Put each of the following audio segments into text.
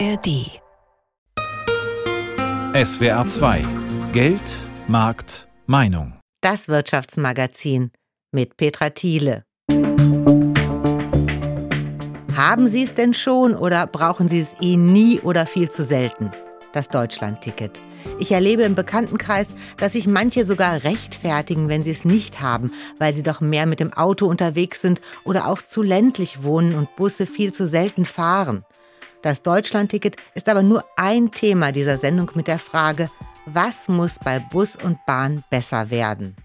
ARD. SWR 2 Geld, Markt, Meinung. Das Wirtschaftsmagazin mit Petra Thiele. Haben Sie es denn schon oder brauchen Sie es eh nie oder viel zu selten? Das Deutschlandticket. Ich erlebe im Bekanntenkreis, dass sich manche sogar rechtfertigen, wenn sie es nicht haben, weil sie doch mehr mit dem Auto unterwegs sind oder auch zu ländlich wohnen und Busse viel zu selten fahren. Das Deutschlandticket ist aber nur ein Thema dieser Sendung mit der Frage, was muss bei Bus und Bahn besser werden?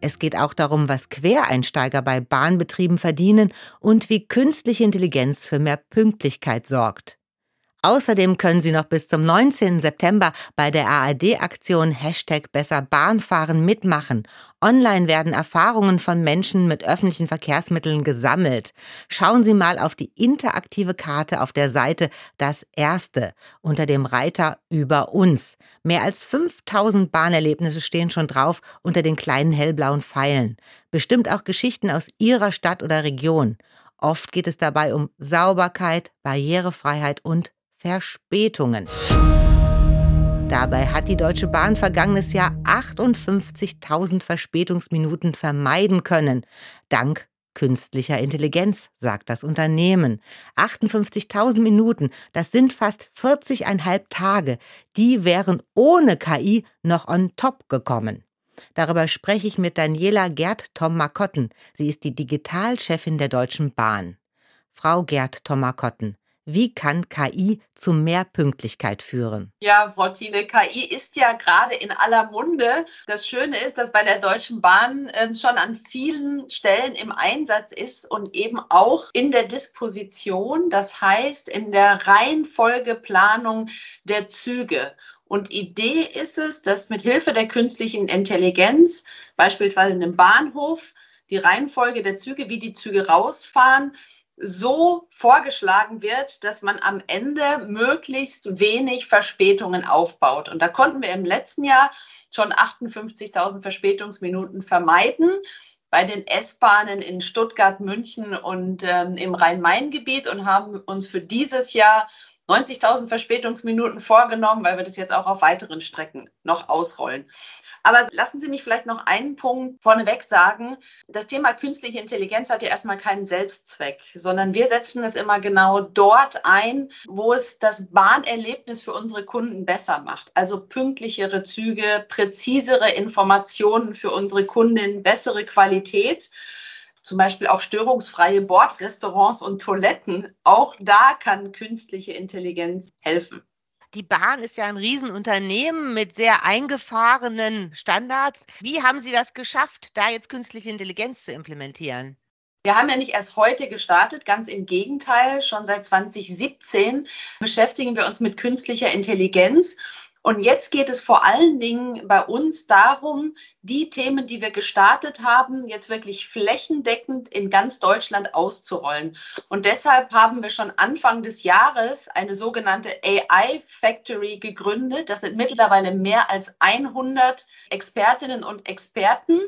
Es geht auch darum, was Quereinsteiger bei Bahnbetrieben verdienen und wie künstliche Intelligenz für mehr Pünktlichkeit sorgt. Außerdem können Sie noch bis zum 19. September bei der ARD-Aktion Hashtag Besser Bahnfahren mitmachen. Online werden Erfahrungen von Menschen mit öffentlichen Verkehrsmitteln gesammelt. Schauen Sie mal auf die interaktive Karte auf der Seite Das Erste unter dem Reiter Über uns. Mehr als 5000 Bahnerlebnisse stehen schon drauf unter den kleinen hellblauen Pfeilen. Bestimmt auch Geschichten aus Ihrer Stadt oder Region. Oft geht es dabei um Sauberkeit, Barrierefreiheit und Verspätungen. Dabei hat die Deutsche Bahn vergangenes Jahr 58.000 Verspätungsminuten vermeiden können. Dank künstlicher Intelligenz, sagt das Unternehmen. 58.000 Minuten, das sind fast 40,5 Tage. Die wären ohne KI noch on top gekommen. Darüber spreche ich mit Daniela Gerd-Tom-Makotten. Sie ist die Digitalchefin der Deutschen Bahn. Frau Gerd-Tom-Makotten, wie kann KI zu mehr Pünktlichkeit führen? Ja, Frau Thiele, KI ist ja gerade in aller Munde. Das Schöne ist, dass bei der Deutschen Bahn äh, schon an vielen Stellen im Einsatz ist und eben auch in der Disposition, das heißt in der Reihenfolgeplanung der Züge. Und Idee ist es, dass mit Hilfe der künstlichen Intelligenz, beispielsweise in einem Bahnhof, die Reihenfolge der Züge, wie die Züge rausfahren, so vorgeschlagen wird, dass man am Ende möglichst wenig Verspätungen aufbaut. Und da konnten wir im letzten Jahr schon 58.000 Verspätungsminuten vermeiden bei den S-Bahnen in Stuttgart, München und ähm, im Rhein-Main-Gebiet und haben uns für dieses Jahr 90.000 Verspätungsminuten vorgenommen, weil wir das jetzt auch auf weiteren Strecken noch ausrollen. Aber lassen Sie mich vielleicht noch einen Punkt vorneweg sagen. Das Thema künstliche Intelligenz hat ja erstmal keinen Selbstzweck, sondern wir setzen es immer genau dort ein, wo es das Bahnerlebnis für unsere Kunden besser macht. Also pünktlichere Züge, präzisere Informationen für unsere Kundinnen, bessere Qualität zum Beispiel auch störungsfreie Bordrestaurants und Toiletten. Auch da kann künstliche Intelligenz helfen. Die Bahn ist ja ein Riesenunternehmen mit sehr eingefahrenen Standards. Wie haben Sie das geschafft, da jetzt künstliche Intelligenz zu implementieren? Wir haben ja nicht erst heute gestartet, ganz im Gegenteil. Schon seit 2017 beschäftigen wir uns mit künstlicher Intelligenz. Und jetzt geht es vor allen Dingen bei uns darum, die Themen, die wir gestartet haben, jetzt wirklich flächendeckend in ganz Deutschland auszurollen. Und deshalb haben wir schon Anfang des Jahres eine sogenannte AI Factory gegründet. Das sind mittlerweile mehr als 100 Expertinnen und Experten.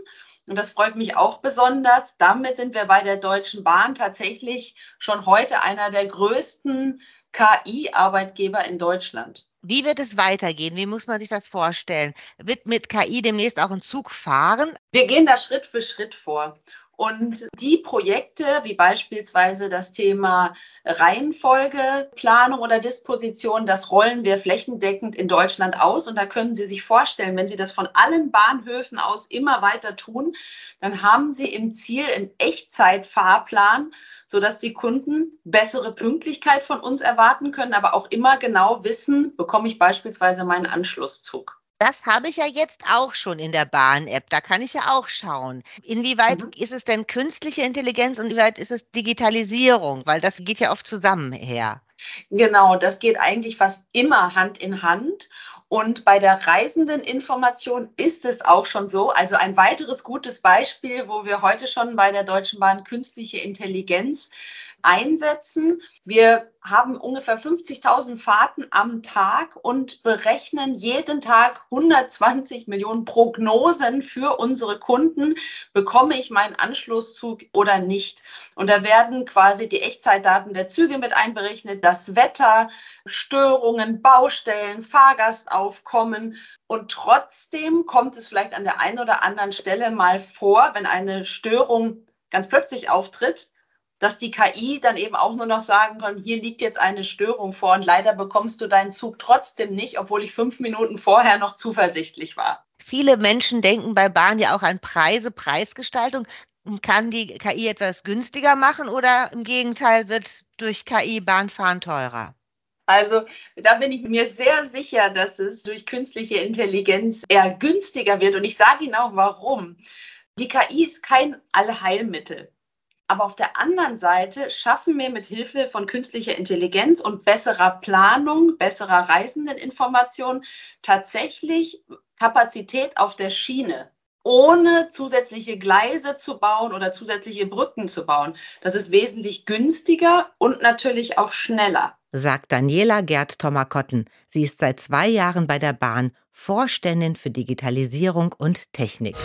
Und das freut mich auch besonders. Damit sind wir bei der Deutschen Bahn tatsächlich schon heute einer der größten KI-Arbeitgeber in Deutschland. Wie wird es weitergehen? Wie muss man sich das vorstellen? Wird mit KI demnächst auch ein Zug fahren? Wir gehen da Schritt für Schritt vor. Und die Projekte, wie beispielsweise das Thema Reihenfolgeplanung oder Disposition, das rollen wir flächendeckend in Deutschland aus. Und da können Sie sich vorstellen, wenn Sie das von allen Bahnhöfen aus immer weiter tun, dann haben Sie im Ziel einen Echtzeitfahrplan, sodass die Kunden bessere Pünktlichkeit von uns erwarten können, aber auch immer genau wissen, bekomme ich beispielsweise meinen Anschlusszug. Das habe ich ja jetzt auch schon in der Bahn-App. Da kann ich ja auch schauen. Inwieweit mhm. ist es denn künstliche Intelligenz und inwieweit ist es Digitalisierung? Weil das geht ja oft zusammen her. Genau, das geht eigentlich fast immer Hand in Hand. Und bei der Reisendeninformation ist es auch schon so. Also ein weiteres gutes Beispiel, wo wir heute schon bei der Deutschen Bahn künstliche Intelligenz einsetzen. Wir haben ungefähr 50.000 Fahrten am Tag und berechnen jeden Tag 120 Millionen Prognosen für unsere Kunden. Bekomme ich meinen Anschlusszug oder nicht? Und da werden quasi die Echtzeitdaten der Züge mit einberechnet, das Wetter, Störungen, Baustellen, Fahrgastaufkommen. Und trotzdem kommt es vielleicht an der einen oder anderen Stelle mal vor, wenn eine Störung ganz plötzlich auftritt, dass die KI dann eben auch nur noch sagen kann, hier liegt jetzt eine Störung vor und leider bekommst du deinen Zug trotzdem nicht, obwohl ich fünf Minuten vorher noch zuversichtlich war. Viele Menschen denken bei Bahn ja auch an Preise, Preisgestaltung. Kann die KI etwas günstiger machen oder im Gegenteil wird durch KI Bahnfahren teurer? Also da bin ich mir sehr sicher, dass es durch künstliche Intelligenz eher günstiger wird. Und ich sage Ihnen auch warum. Die KI ist kein Allheilmittel. Aber auf der anderen Seite schaffen wir mit Hilfe von künstlicher Intelligenz und besserer Planung, besserer Reisendeninformation tatsächlich Kapazität auf der Schiene, ohne zusätzliche Gleise zu bauen oder zusätzliche Brücken zu bauen. Das ist wesentlich günstiger und natürlich auch schneller. Sagt Daniela Gerd Tomakotten. Sie ist seit zwei Jahren bei der Bahn Vorständin für Digitalisierung und Technik.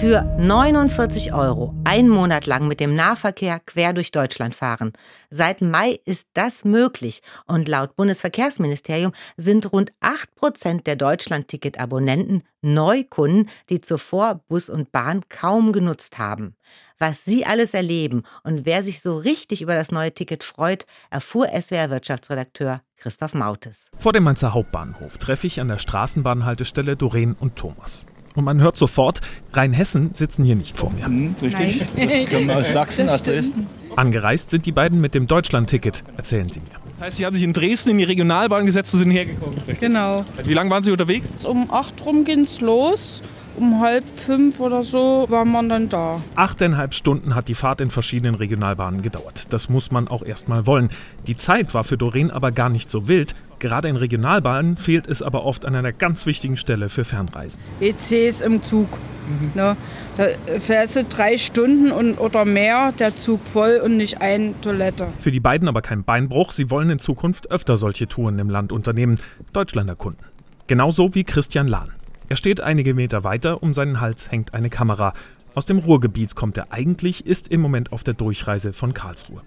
Für 49 Euro einen Monat lang mit dem Nahverkehr quer durch Deutschland fahren. Seit Mai ist das möglich und laut Bundesverkehrsministerium sind rund 8 Prozent der Deutschland-Ticket-Abonnenten Neukunden, die zuvor Bus und Bahn kaum genutzt haben. Was Sie alles erleben und wer sich so richtig über das neue Ticket freut, erfuhr SWR-Wirtschaftsredakteur Christoph Mautes. Vor dem Mainzer Hauptbahnhof treffe ich an der Straßenbahnhaltestelle Doreen und Thomas. Und man hört sofort, Rheinhessen sitzen hier nicht vor mir. Mhm, richtig. Kommen aus Sachsen, aus Dresden. Angereist sind die beiden mit dem Deutschland-Ticket, erzählen sie mir. Das heißt, Sie haben sich in Dresden in die Regionalbahn gesetzt und sind hergekommen. Genau. Wie lange waren Sie unterwegs? Um acht rum ging's los um halb fünf oder so war man dann da. Achteinhalb Stunden hat die Fahrt in verschiedenen Regionalbahnen gedauert. Das muss man auch erstmal wollen. Die Zeit war für Doreen aber gar nicht so wild. Gerade in Regionalbahnen fehlt es aber oft an einer ganz wichtigen Stelle für Fernreisen. WCs im Zug. Mhm. Ne? Da fährst du drei Stunden und, oder mehr, der Zug voll und nicht eine Toilette. Für die beiden aber kein Beinbruch. Sie wollen in Zukunft öfter solche Touren im Land unternehmen. Deutschländer Kunden. Genauso wie Christian Lahn. Er steht einige Meter weiter, um seinen Hals hängt eine Kamera. Aus dem Ruhrgebiet kommt er eigentlich, ist im Moment auf der Durchreise von Karlsruhe.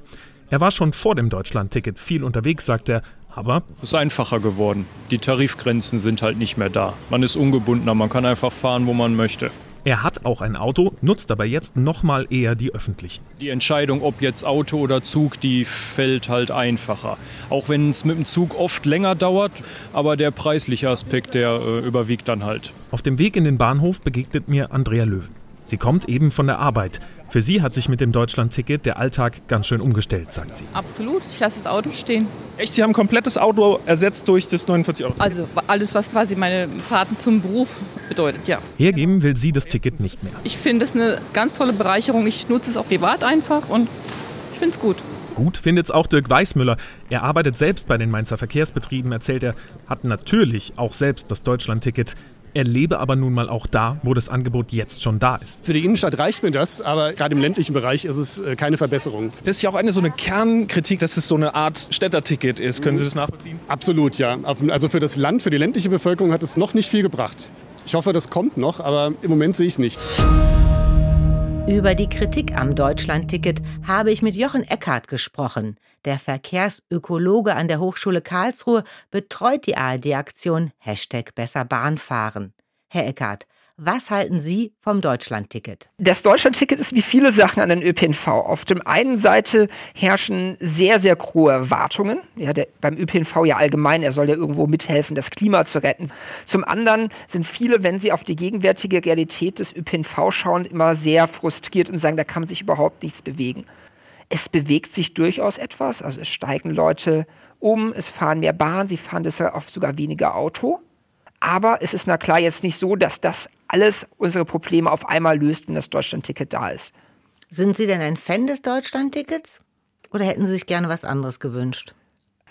Er war schon vor dem Deutschland-Ticket viel unterwegs, sagt er, aber es ist einfacher geworden. Die Tarifgrenzen sind halt nicht mehr da. Man ist ungebundener, man kann einfach fahren, wo man möchte. Er hat auch ein Auto, nutzt aber jetzt nochmal eher die öffentlichen. Die Entscheidung, ob jetzt Auto oder Zug, die fällt halt einfacher. Auch wenn es mit dem Zug oft länger dauert, aber der preisliche Aspekt, der äh, überwiegt dann halt. Auf dem Weg in den Bahnhof begegnet mir Andrea Löwen. Sie kommt eben von der Arbeit. Für sie hat sich mit dem Deutschland-Ticket der Alltag ganz schön umgestellt, sagt sie. Absolut, ich lasse das Auto stehen. Echt, Sie haben ein komplettes Auto ersetzt durch das 49 Euro? Also alles, was quasi meine Fahrten zum Beruf bedeutet, ja. Hergeben will sie das Ticket nicht mehr. Ich finde es eine ganz tolle Bereicherung. Ich nutze es auch privat einfach und ich finde es gut. Gut findet es auch Dirk Weißmüller. Er arbeitet selbst bei den Mainzer Verkehrsbetrieben, erzählt er, hat natürlich auch selbst das Deutschland-Ticket. Er lebe aber nun mal auch da, wo das Angebot jetzt schon da ist. Für die Innenstadt reicht mir das, aber gerade im ländlichen Bereich ist es äh, keine Verbesserung. Das ist ja auch eine so eine Kernkritik, dass es so eine Art Städterticket ist. Können Sie das nachvollziehen? Absolut, ja. Also für das Land, für die ländliche Bevölkerung hat es noch nicht viel gebracht. Ich hoffe, das kommt noch, aber im Moment sehe ich es nicht. Über die Kritik am Deutschlandticket habe ich mit Jochen Eckhardt gesprochen. Der Verkehrsökologe an der Hochschule Karlsruhe betreut die ARD-Aktion Hashtag Besser Bahn fahren. Herr Eckhardt, was halten Sie vom Deutschlandticket? Das Deutschlandticket ist wie viele Sachen an den ÖPNV. Auf der einen Seite herrschen sehr, sehr hohe Erwartungen. Ja, der, beim ÖPNV ja allgemein, er soll ja irgendwo mithelfen, das Klima zu retten. Zum anderen sind viele, wenn sie auf die gegenwärtige Realität des ÖPNV schauen, immer sehr frustriert und sagen, da kann sich überhaupt nichts bewegen. Es bewegt sich durchaus etwas. Also es steigen Leute um, es fahren mehr Bahn, sie fahren deshalb oft sogar weniger Auto. Aber es ist na klar jetzt nicht so, dass das alles unsere Probleme auf einmal löst, wenn das Deutschlandticket da ist. Sind Sie denn ein Fan des Deutschlandtickets? Oder hätten Sie sich gerne was anderes gewünscht?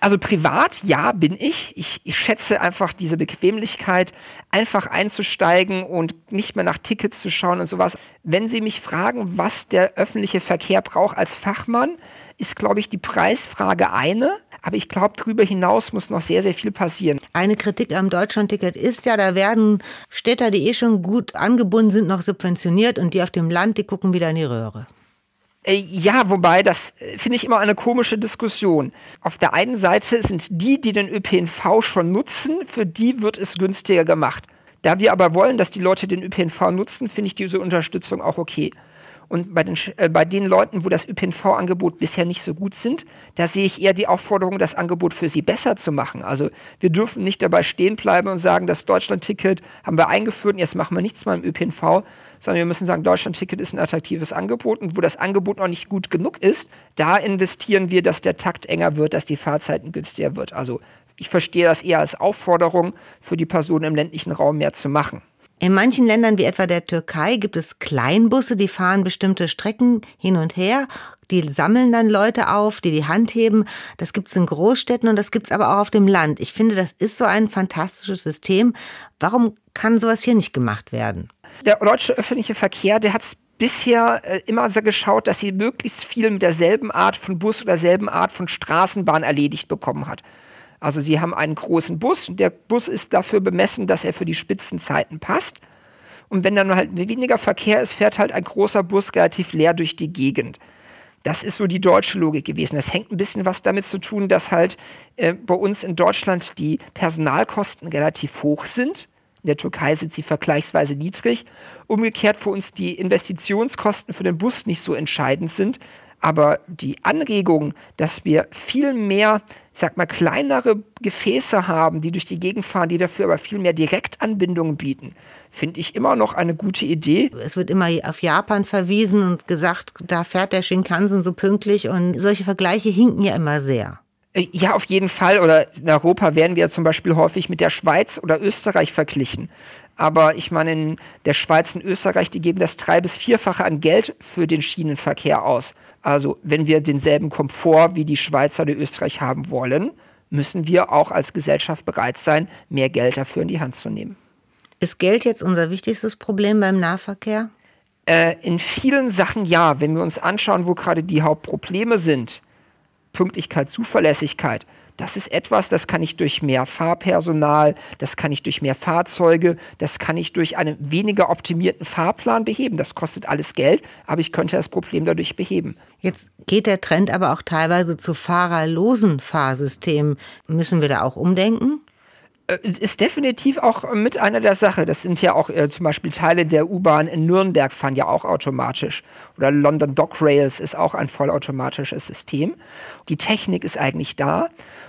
Also privat, ja, bin ich. ich. Ich schätze einfach diese Bequemlichkeit, einfach einzusteigen und nicht mehr nach Tickets zu schauen und sowas. Wenn Sie mich fragen, was der öffentliche Verkehr braucht als Fachmann, ist, glaube ich, die Preisfrage eine. Aber ich glaube, darüber hinaus muss noch sehr, sehr viel passieren. Eine Kritik am Deutschlandticket ist ja, da werden Städter, die eh schon gut angebunden sind, noch subventioniert und die auf dem Land, die gucken wieder in die Röhre. Äh, ja, wobei, das äh, finde ich immer eine komische Diskussion. Auf der einen Seite sind die, die den ÖPNV schon nutzen, für die wird es günstiger gemacht. Da wir aber wollen, dass die Leute den ÖPNV nutzen, finde ich diese Unterstützung auch okay. Und bei den, äh, bei den Leuten, wo das ÖPNV-Angebot bisher nicht so gut sind, da sehe ich eher die Aufforderung, das Angebot für sie besser zu machen. Also wir dürfen nicht dabei stehen bleiben und sagen, das Deutschland-Ticket haben wir eingeführt und jetzt machen wir nichts mehr im ÖPNV, sondern wir müssen sagen, Deutschland-Ticket ist ein attraktives Angebot und wo das Angebot noch nicht gut genug ist, da investieren wir, dass der Takt enger wird, dass die Fahrzeiten günstiger wird. Also ich verstehe das eher als Aufforderung für die Personen im ländlichen Raum mehr zu machen. In manchen Ländern wie etwa der Türkei gibt es Kleinbusse, die fahren bestimmte Strecken hin und her. Die sammeln dann Leute auf, die die Hand heben. Das gibt es in Großstädten und das gibt es aber auch auf dem Land. Ich finde, das ist so ein fantastisches System. Warum kann sowas hier nicht gemacht werden? Der deutsche öffentliche Verkehr, der hat es bisher äh, immer so geschaut, dass sie möglichst viel mit derselben Art von Bus oder derselben Art von Straßenbahn erledigt bekommen hat. Also sie haben einen großen Bus und der Bus ist dafür bemessen, dass er für die Spitzenzeiten passt. Und wenn dann halt weniger Verkehr ist, fährt halt ein großer Bus relativ leer durch die Gegend. Das ist so die deutsche Logik gewesen. Das hängt ein bisschen was damit zu tun, dass halt äh, bei uns in Deutschland die Personalkosten relativ hoch sind. In der Türkei sind sie vergleichsweise niedrig. Umgekehrt für uns die Investitionskosten für den Bus nicht so entscheidend sind. Aber die Anregung, dass wir viel mehr, ich sag mal, kleinere Gefäße haben, die durch die Gegend fahren, die dafür aber viel mehr Direktanbindungen bieten, finde ich immer noch eine gute Idee. Es wird immer auf Japan verwiesen und gesagt, da fährt der Shinkansen so pünktlich und solche Vergleiche hinken ja immer sehr. Äh, ja, auf jeden Fall. Oder in Europa werden wir zum Beispiel häufig mit der Schweiz oder Österreich verglichen. Aber ich meine, in der Schweiz und Österreich, die geben das drei- bis vierfache an Geld für den Schienenverkehr aus. Also wenn wir denselben Komfort wie die Schweizer oder Österreich haben wollen, müssen wir auch als Gesellschaft bereit sein, mehr Geld dafür in die Hand zu nehmen. Ist Geld jetzt unser wichtigstes Problem beim Nahverkehr? Äh, in vielen Sachen ja. Wenn wir uns anschauen, wo gerade die Hauptprobleme sind, Pünktlichkeit, Zuverlässigkeit, das ist etwas, das kann ich durch mehr Fahrpersonal, das kann ich durch mehr Fahrzeuge, das kann ich durch einen weniger optimierten Fahrplan beheben. Das kostet alles Geld, aber ich könnte das Problem dadurch beheben. Jetzt geht der Trend aber auch teilweise zu fahrerlosen Fahrsystemen. Müssen wir da auch umdenken? Äh, ist definitiv auch mit einer der Sache. Das sind ja auch äh, zum Beispiel Teile der U-Bahn in Nürnberg fahren ja auch automatisch. Oder London Dock Rails ist auch ein vollautomatisches System. Die Technik ist eigentlich da.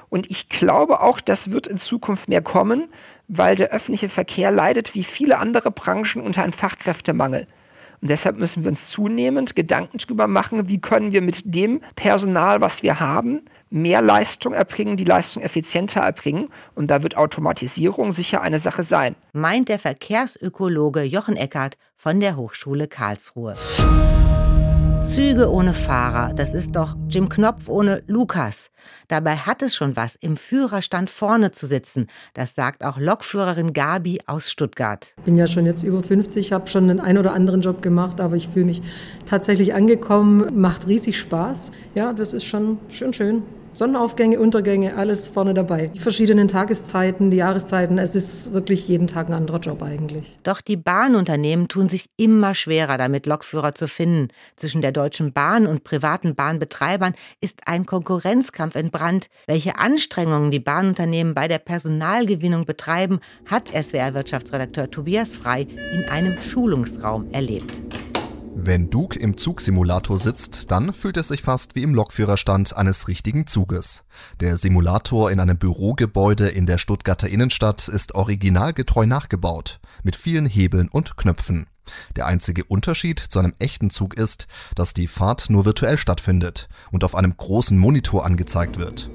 Und ich glaube auch, das wird in Zukunft mehr kommen, weil der öffentliche Verkehr leidet wie viele andere Branchen unter einem Fachkräftemangel. Und deshalb müssen wir uns zunehmend Gedanken darüber machen, wie können wir mit dem Personal, was wir haben, mehr Leistung erbringen, die Leistung effizienter erbringen. Und da wird Automatisierung sicher eine Sache sein. Meint der Verkehrsökologe Jochen Eckert von der Hochschule Karlsruhe. Züge ohne Fahrer, das ist doch Jim Knopf ohne Lukas. Dabei hat es schon was, im Führerstand vorne zu sitzen. Das sagt auch Lokführerin Gabi aus Stuttgart. Ich bin ja schon jetzt über 50, habe schon einen ein oder anderen Job gemacht, aber ich fühle mich tatsächlich angekommen, macht riesig Spaß. Ja, das ist schon schön schön. Sonnenaufgänge, Untergänge, alles vorne dabei. Die verschiedenen Tageszeiten, die Jahreszeiten, es ist wirklich jeden Tag ein anderer Job eigentlich. Doch die Bahnunternehmen tun sich immer schwerer damit, Lokführer zu finden. Zwischen der Deutschen Bahn und privaten Bahnbetreibern ist ein Konkurrenzkampf entbrannt. Welche Anstrengungen die Bahnunternehmen bei der Personalgewinnung betreiben, hat SWR-Wirtschaftsredakteur Tobias Frei in einem Schulungsraum erlebt. Wenn Duke im Zugsimulator sitzt, dann fühlt es sich fast wie im Lokführerstand eines richtigen Zuges. Der Simulator in einem Bürogebäude in der Stuttgarter Innenstadt ist originalgetreu nachgebaut, mit vielen Hebeln und Knöpfen. Der einzige Unterschied zu einem echten Zug ist, dass die Fahrt nur virtuell stattfindet und auf einem großen Monitor angezeigt wird.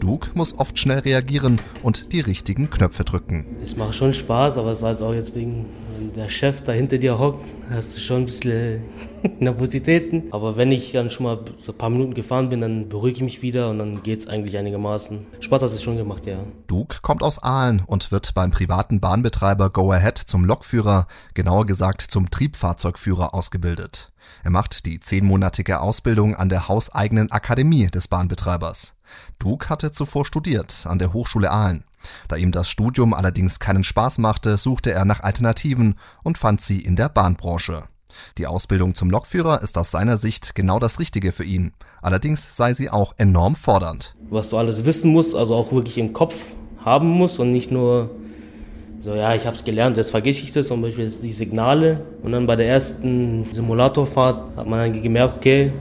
Duke muss oft schnell reagieren und die richtigen Knöpfe drücken. Es macht schon Spaß, aber es war jetzt auch jetzt wegen wenn der Chef da hinter dir hockt, hast du schon ein bisschen Nervositäten. Aber wenn ich dann schon mal so ein paar Minuten gefahren bin, dann beruhige ich mich wieder und dann geht es eigentlich einigermaßen. Spaß hat es schon gemacht, ja. Duke kommt aus Aalen und wird beim privaten Bahnbetreiber Go Ahead zum Lokführer, genauer gesagt zum Triebfahrzeugführer ausgebildet. Er macht die zehnmonatige Ausbildung an der hauseigenen Akademie des Bahnbetreibers. Duke hatte zuvor studiert an der Hochschule Aalen. Da ihm das Studium allerdings keinen Spaß machte, suchte er nach Alternativen und fand sie in der Bahnbranche. Die Ausbildung zum Lokführer ist aus seiner Sicht genau das Richtige für ihn. Allerdings sei sie auch enorm fordernd. Was du alles wissen musst, also auch wirklich im Kopf haben musst und nicht nur so, ja, ich habe es gelernt, jetzt vergesse ich das, zum Beispiel die Signale. Und dann bei der ersten Simulatorfahrt hat man dann gemerkt, okay,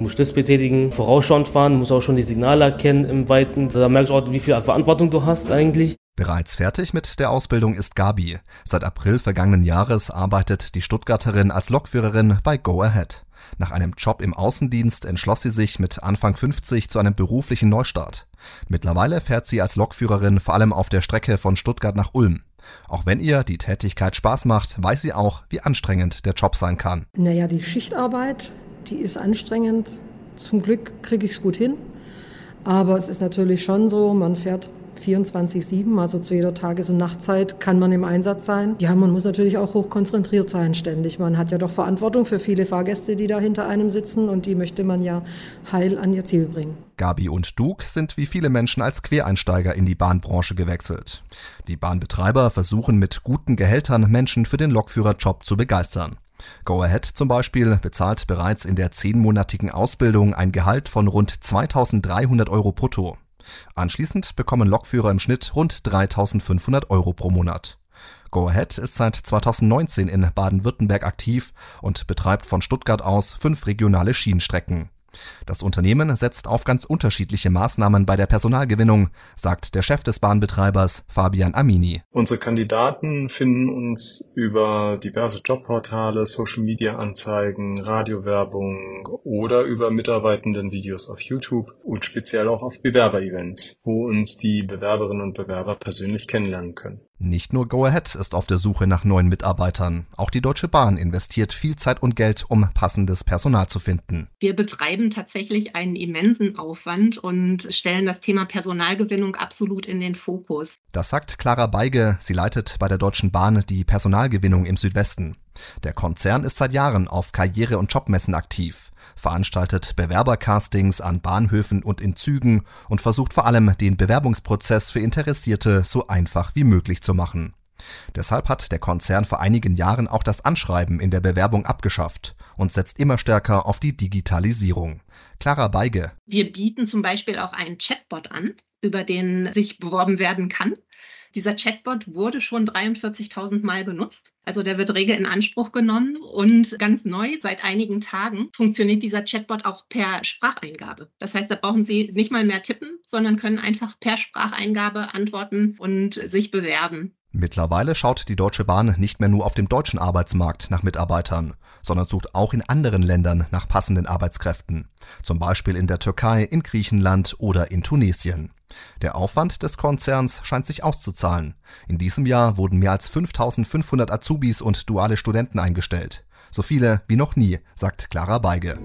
muss das betätigen, vorausschauend fahren, muss auch schon die Signale erkennen im Weiten. Da merkst du auch, wie viel Verantwortung du hast eigentlich. Bereits fertig mit der Ausbildung ist Gabi. Seit April vergangenen Jahres arbeitet die Stuttgarterin als Lokführerin bei Go Ahead. Nach einem Job im Außendienst entschloss sie sich mit Anfang 50 zu einem beruflichen Neustart. Mittlerweile fährt sie als Lokführerin vor allem auf der Strecke von Stuttgart nach Ulm. Auch wenn ihr die Tätigkeit Spaß macht, weiß sie auch, wie anstrengend der Job sein kann. Naja, die Schichtarbeit, die ist anstrengend. Zum Glück kriege ich es gut hin. Aber es ist natürlich schon so, man fährt 24-7, also zu jeder Tages- und Nachtzeit kann man im Einsatz sein. Ja, man muss natürlich auch hoch konzentriert sein ständig. Man hat ja doch Verantwortung für viele Fahrgäste, die da hinter einem sitzen und die möchte man ja heil an ihr Ziel bringen. Gabi und Duke sind wie viele Menschen als Quereinsteiger in die Bahnbranche gewechselt. Die Bahnbetreiber versuchen mit guten Gehältern Menschen für den Lokführerjob zu begeistern. Go Ahead zum Beispiel bezahlt bereits in der zehnmonatigen Ausbildung ein Gehalt von rund 2300 Euro brutto. Anschließend bekommen Lokführer im Schnitt rund 3500 Euro pro Monat. Go Ahead ist seit 2019 in Baden-Württemberg aktiv und betreibt von Stuttgart aus fünf regionale Schienenstrecken. Das Unternehmen setzt auf ganz unterschiedliche Maßnahmen bei der Personalgewinnung, sagt der Chef des Bahnbetreibers Fabian Amini. Unsere Kandidaten finden uns über diverse Jobportale, Social-Media-Anzeigen, Radiowerbung oder über Mitarbeitenden-Videos auf YouTube und speziell auch auf Bewerber-Events, wo uns die Bewerberinnen und Bewerber persönlich kennenlernen können. Nicht nur Go Ahead ist auf der Suche nach neuen Mitarbeitern. Auch die Deutsche Bahn investiert viel Zeit und Geld, um passendes Personal zu finden. Wir betreiben tatsächlich einen immensen Aufwand und stellen das Thema Personalgewinnung absolut in den Fokus. Das sagt Clara Beige. Sie leitet bei der Deutschen Bahn die Personalgewinnung im Südwesten. Der Konzern ist seit Jahren auf Karriere- und Jobmessen aktiv, veranstaltet Bewerbercastings an Bahnhöfen und in Zügen und versucht vor allem, den Bewerbungsprozess für Interessierte so einfach wie möglich zu machen. Deshalb hat der Konzern vor einigen Jahren auch das Anschreiben in der Bewerbung abgeschafft und setzt immer stärker auf die Digitalisierung. Clara Beige. Wir bieten zum Beispiel auch einen Chatbot an, über den sich beworben werden kann. Dieser Chatbot wurde schon 43.000 Mal benutzt. Also der wird rege in Anspruch genommen und ganz neu, seit einigen Tagen, funktioniert dieser Chatbot auch per Spracheingabe. Das heißt, da brauchen Sie nicht mal mehr tippen, sondern können einfach per Spracheingabe antworten und sich bewerben. Mittlerweile schaut die Deutsche Bahn nicht mehr nur auf dem deutschen Arbeitsmarkt nach Mitarbeitern, sondern sucht auch in anderen Ländern nach passenden Arbeitskräften. Zum Beispiel in der Türkei, in Griechenland oder in Tunesien. Der Aufwand des Konzerns scheint sich auszuzahlen. In diesem Jahr wurden mehr als 5500 Azubis und duale Studenten eingestellt. So viele wie noch nie, sagt Clara Beige.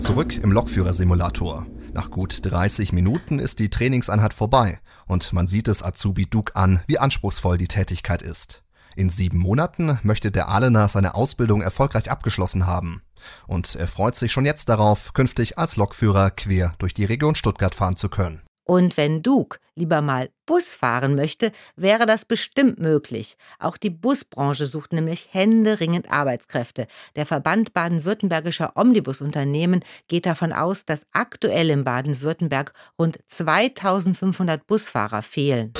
Zurück im Lokführersimulator. Nach gut 30 Minuten ist die Trainingseinheit vorbei und man sieht es Azubi Duke an, wie anspruchsvoll die Tätigkeit ist. In sieben Monaten möchte der Ahlener seine Ausbildung erfolgreich abgeschlossen haben. Und er freut sich schon jetzt darauf, künftig als Lokführer quer durch die Region Stuttgart fahren zu können. Und wenn Duke lieber mal Bus fahren möchte, wäre das bestimmt möglich. Auch die Busbranche sucht nämlich händeringend Arbeitskräfte. Der Verband baden-württembergischer Omnibusunternehmen geht davon aus, dass aktuell in Baden-Württemberg rund 2500 Busfahrer fehlen.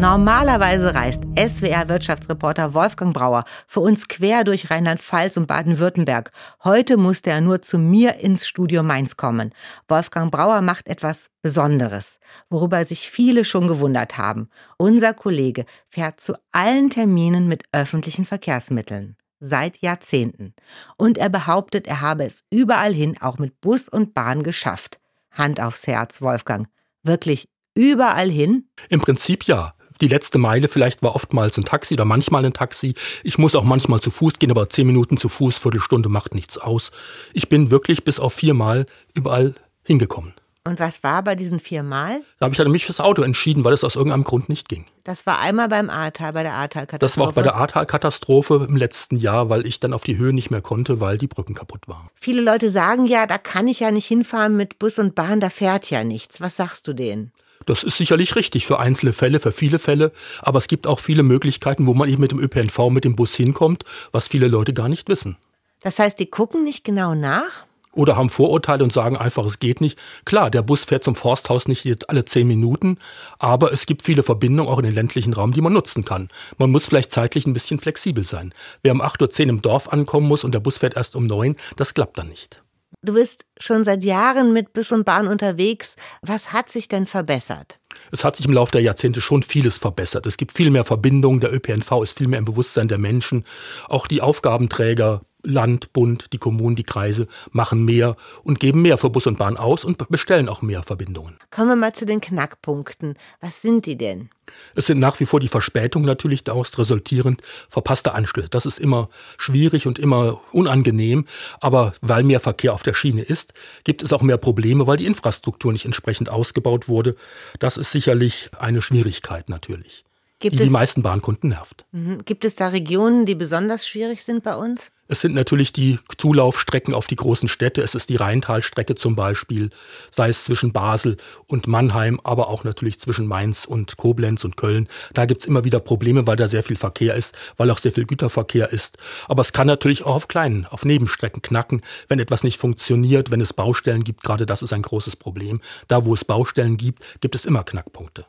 Normalerweise reist SWR-Wirtschaftsreporter Wolfgang Brauer für uns quer durch Rheinland-Pfalz und Baden-Württemberg. Heute musste er nur zu mir ins Studio Mainz kommen. Wolfgang Brauer macht etwas Besonderes, worüber sich viele schon gewundert haben. Unser Kollege fährt zu allen Terminen mit öffentlichen Verkehrsmitteln. Seit Jahrzehnten. Und er behauptet, er habe es überall hin auch mit Bus und Bahn geschafft. Hand aufs Herz, Wolfgang. Wirklich überall hin? Im Prinzip ja. Die letzte Meile vielleicht war oftmals ein Taxi oder manchmal ein Taxi. Ich muss auch manchmal zu Fuß gehen, aber zehn Minuten zu Fuß, Viertelstunde macht nichts aus. Ich bin wirklich bis auf viermal überall hingekommen. Und was war bei diesen viermal? Da habe ich dann mich fürs Auto entschieden, weil es aus irgendeinem Grund nicht ging. Das war einmal beim Ahrtal, bei der Ahrtal-Katastrophe. Das war auch bei der Ahrtal-Katastrophe im letzten Jahr, weil ich dann auf die Höhe nicht mehr konnte, weil die Brücken kaputt waren. Viele Leute sagen ja, da kann ich ja nicht hinfahren mit Bus und Bahn, da fährt ja nichts. Was sagst du denen? Das ist sicherlich richtig für einzelne Fälle, für viele Fälle. Aber es gibt auch viele Möglichkeiten, wo man eben mit dem ÖPNV, mit dem Bus hinkommt, was viele Leute gar nicht wissen. Das heißt, die gucken nicht genau nach? Oder haben Vorurteile und sagen einfach, es geht nicht. Klar, der Bus fährt zum Forsthaus nicht jetzt alle zehn Minuten, aber es gibt viele Verbindungen auch in den ländlichen Raum, die man nutzen kann. Man muss vielleicht zeitlich ein bisschen flexibel sein. Wer um 8.10 Uhr im Dorf ankommen muss und der Bus fährt erst um 9, das klappt dann nicht. Du bist schon seit Jahren mit Bus und Bahn unterwegs. Was hat sich denn verbessert? Es hat sich im Laufe der Jahrzehnte schon vieles verbessert. Es gibt viel mehr Verbindungen, der ÖPNV ist viel mehr im Bewusstsein der Menschen. Auch die Aufgabenträger Land, Bund, die Kommunen, die Kreise machen mehr und geben mehr für Bus und Bahn aus und bestellen auch mehr Verbindungen. Kommen wir mal zu den Knackpunkten. Was sind die denn? Es sind nach wie vor die Verspätungen natürlich daraus resultierend verpasste Anschlüsse. Das ist immer schwierig und immer unangenehm. Aber weil mehr Verkehr auf der Schiene ist, gibt es auch mehr Probleme, weil die Infrastruktur nicht entsprechend ausgebaut wurde. Das ist sicherlich eine Schwierigkeit natürlich, Gibt die es, die meisten Bahnkunden nervt. Mhm. Gibt es da Regionen, die besonders schwierig sind bei uns? Es sind natürlich die Zulaufstrecken auf die großen Städte. Es ist die Rheintalstrecke zum Beispiel, sei es zwischen Basel und Mannheim, aber auch natürlich zwischen Mainz und Koblenz und Köln. Da gibt's immer wieder Probleme, weil da sehr viel Verkehr ist, weil auch sehr viel Güterverkehr ist. Aber es kann natürlich auch auf kleinen, auf Nebenstrecken knacken, wenn etwas nicht funktioniert, wenn es Baustellen gibt. Gerade das ist ein großes Problem. Da, wo es Baustellen gibt, gibt es immer Knackpunkte.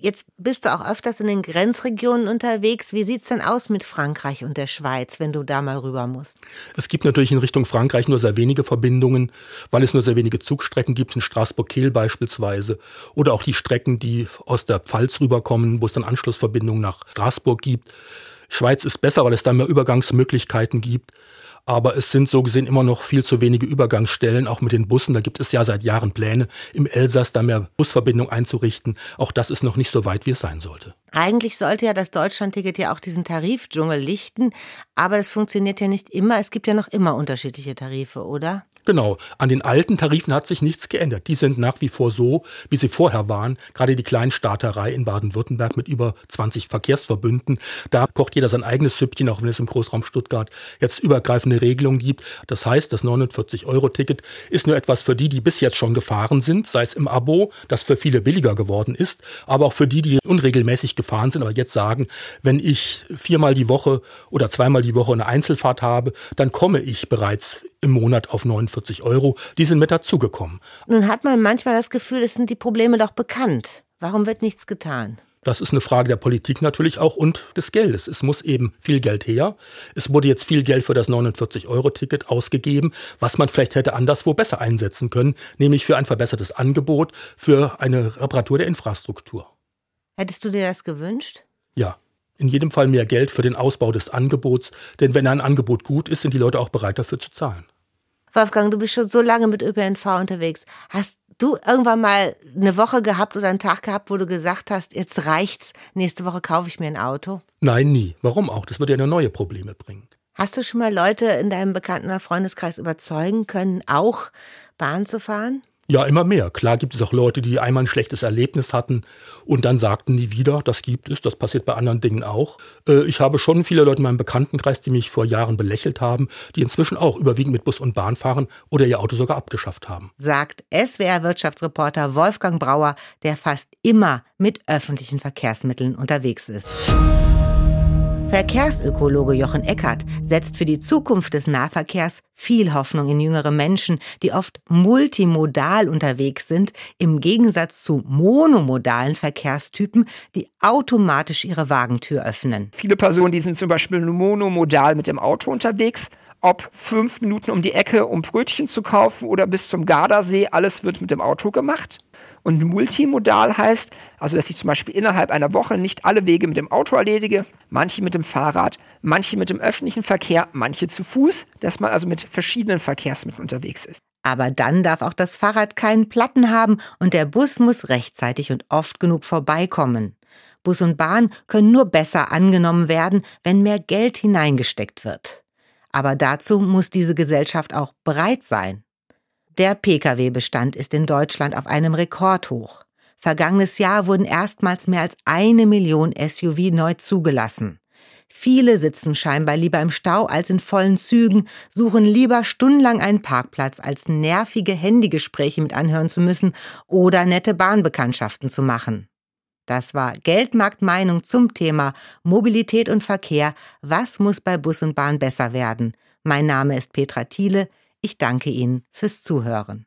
Jetzt bist du auch öfters in den Grenzregionen unterwegs. Wie sieht's denn aus mit Frankreich und der Schweiz, wenn du da mal rüber musst? Es gibt natürlich in Richtung Frankreich nur sehr wenige Verbindungen, weil es nur sehr wenige Zugstrecken gibt, in Straßburg-Kehl beispielsweise. Oder auch die Strecken, die aus der Pfalz rüberkommen, wo es dann Anschlussverbindungen nach Straßburg gibt. Schweiz ist besser, weil es da mehr Übergangsmöglichkeiten gibt. Aber es sind so gesehen immer noch viel zu wenige Übergangsstellen, auch mit den Bussen. Da gibt es ja seit Jahren Pläne, im Elsass da mehr Busverbindungen einzurichten. Auch das ist noch nicht so weit, wie es sein sollte. Eigentlich sollte ja das Deutschlandticket ja auch diesen Tarifdschungel lichten, aber das funktioniert ja nicht immer. Es gibt ja noch immer unterschiedliche Tarife, oder? Genau. An den alten Tarifen hat sich nichts geändert. Die sind nach wie vor so, wie sie vorher waren. Gerade die Kleinstaaterei in Baden-Württemberg mit über 20 Verkehrsverbünden. Da kocht jeder sein eigenes Süppchen, auch wenn es im Großraum Stuttgart jetzt übergreifende Regelungen gibt. Das heißt, das 49-Euro-Ticket ist nur etwas für die, die bis jetzt schon gefahren sind, sei es im Abo, das für viele billiger geworden ist, aber auch für die, die unregelmäßig gefahren sind, aber jetzt sagen, wenn ich viermal die Woche oder zweimal die Woche eine Einzelfahrt habe, dann komme ich bereits im Monat auf 49 Euro. Die sind mit dazugekommen. Nun hat man manchmal das Gefühl, es sind die Probleme doch bekannt. Warum wird nichts getan? Das ist eine Frage der Politik natürlich auch und des Geldes. Es muss eben viel Geld her. Es wurde jetzt viel Geld für das 49-Euro-Ticket ausgegeben, was man vielleicht hätte anderswo besser einsetzen können, nämlich für ein verbessertes Angebot, für eine Reparatur der Infrastruktur. Hättest du dir das gewünscht? Ja. In jedem Fall mehr Geld für den Ausbau des Angebots, denn wenn ein Angebot gut ist, sind die Leute auch bereit dafür zu zahlen. Wolfgang, du bist schon so lange mit ÖPNV unterwegs. Hast du irgendwann mal eine Woche gehabt oder einen Tag gehabt, wo du gesagt hast, jetzt reicht's, nächste Woche kaufe ich mir ein Auto? Nein, nie. Warum auch? Das würde ja nur neue Probleme bringen. Hast du schon mal Leute in deinem Bekannten- oder Freundeskreis überzeugen können, auch Bahn zu fahren? Ja, immer mehr. Klar gibt es auch Leute, die einmal ein schlechtes Erlebnis hatten und dann sagten nie wieder, das gibt es, das passiert bei anderen Dingen auch. Äh, ich habe schon viele Leute in meinem Bekanntenkreis, die mich vor Jahren belächelt haben, die inzwischen auch überwiegend mit Bus und Bahn fahren oder ihr Auto sogar abgeschafft haben. Sagt SWR-Wirtschaftsreporter Wolfgang Brauer, der fast immer mit öffentlichen Verkehrsmitteln unterwegs ist. Verkehrsökologe Jochen Eckert setzt für die Zukunft des Nahverkehrs viel Hoffnung in jüngere Menschen, die oft multimodal unterwegs sind, im Gegensatz zu monomodalen Verkehrstypen, die automatisch ihre Wagentür öffnen. Viele Personen, die sind zum Beispiel monomodal mit dem Auto unterwegs. Ob fünf Minuten um die Ecke, um Brötchen zu kaufen oder bis zum Gardasee, alles wird mit dem Auto gemacht. Und multimodal heißt, also dass ich zum Beispiel innerhalb einer Woche nicht alle Wege mit dem Auto erledige, manche mit dem Fahrrad, manche mit dem öffentlichen Verkehr, manche zu Fuß, dass man also mit verschiedenen Verkehrsmitteln unterwegs ist. Aber dann darf auch das Fahrrad keinen Platten haben und der Bus muss rechtzeitig und oft genug vorbeikommen. Bus und Bahn können nur besser angenommen werden, wenn mehr Geld hineingesteckt wird. Aber dazu muss diese Gesellschaft auch bereit sein. Der Pkw-Bestand ist in Deutschland auf einem Rekordhoch. Vergangenes Jahr wurden erstmals mehr als eine Million SUV neu zugelassen. Viele sitzen scheinbar lieber im Stau als in vollen Zügen, suchen lieber stundenlang einen Parkplatz, als nervige Handygespräche mit anhören zu müssen oder nette Bahnbekanntschaften zu machen. Das war Geldmarktmeinung zum Thema Mobilität und Verkehr. Was muss bei Bus und Bahn besser werden? Mein Name ist Petra Thiele. Ich danke Ihnen fürs Zuhören.